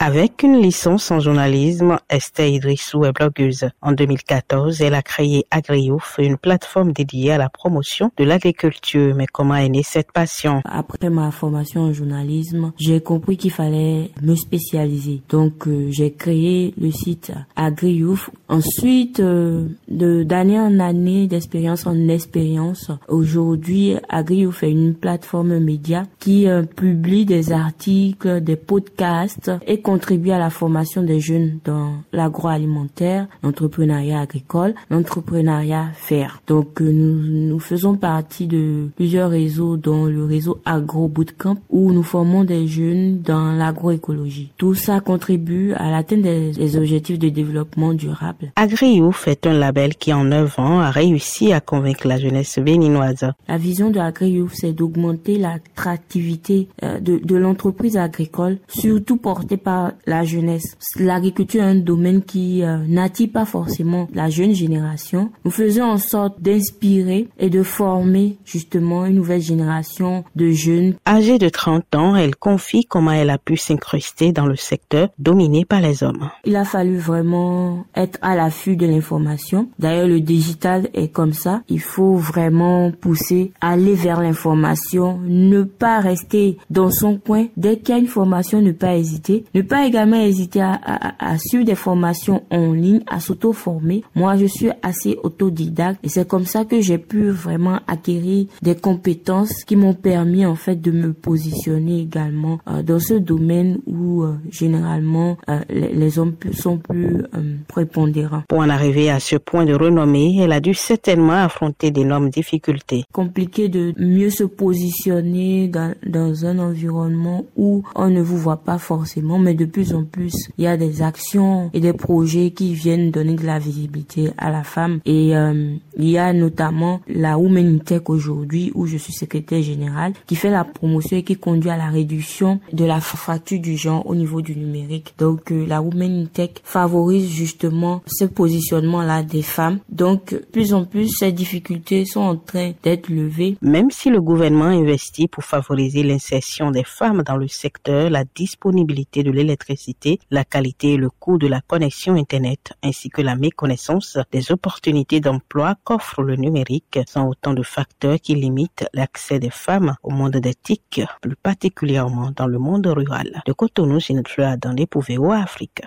Avec une licence en journalisme, Esther Idrissou est blogueuse. En 2014, elle a créé AgriOuf, une plateforme dédiée à la promotion de l'agriculture. Mais comment est née cette passion? Après ma formation en journalisme, j'ai compris qu'il fallait me spécialiser. Donc, euh, j'ai créé le site AgriOuf. Ensuite, euh, d'année en année, d'expérience en expérience, aujourd'hui, AgriOuf est une plateforme média qui euh, publie des articles, des podcasts contribuer à la formation des jeunes dans l'agroalimentaire, l'entrepreneuriat agricole, l'entrepreneuriat faire. Donc euh, nous, nous faisons partie de plusieurs réseaux dont le réseau Agro Bootcamp où nous formons des jeunes dans l'agroécologie. Tout ça contribue à l'atteinte des, objectifs de développement durable. AgriOuf est un label qui en 9 ans a réussi à convaincre la jeunesse béninoise. La vision de AgriOuf c'est d'augmenter l'attractivité euh, de, de l'entreprise agricole, surtout portée par la jeunesse. L'agriculture est un domaine qui euh, n'attire pas forcément la jeune génération. Nous faisons en sorte d'inspirer et de former justement une nouvelle génération de jeunes. Âgée de 30 ans, elle confie comment elle a pu s'incruster dans le secteur dominé par les hommes. Il a fallu vraiment être à l'affût de l'information. D'ailleurs, le digital est comme ça. Il faut vraiment pousser, aller vers l'information, ne pas rester dans son coin. Dès qu'il y a une formation, ne pas hésiter, ne pas également hésiter à, à, à suivre des formations en ligne, à s'auto-former. Moi, je suis assez autodidacte et c'est comme ça que j'ai pu vraiment acquérir des compétences qui m'ont permis en fait de me positionner également euh, dans ce domaine où euh, généralement euh, les, les, hommes sont plus prépondérants. Pour en arriver à ce point de renommée, elle a dû certainement affronter d'énormes difficultés. Compliqué de mieux se positionner dans, dans un environnement où on ne vous voit pas forcément, mais de plus en plus, il y a des actions et des projets qui viennent donner de la visibilité à la femme. Et euh, il y a notamment la Women Tech aujourd'hui, où je suis secrétaire générale, qui fait la promotion et qui conduit à la réduction de la fracture du genre au niveau du numérique. Donc euh, la Women Tech favorise justement ce positionnement-là des femmes. Donc plus en plus, ces difficultés sont en train d'être levées. Même si le gouvernement investit pour favoriser l'insertion des femmes dans le secteur, la disponibilité de l'électricité l'électricité, la qualité et le coût de la connexion Internet, ainsi que la méconnaissance des opportunités d'emploi qu'offre le numérique sont autant de facteurs qui limitent l'accès des femmes au monde des TIC, plus particulièrement dans le monde rural. De Cotonou, Fleur dans les Pouvéo, Afrique.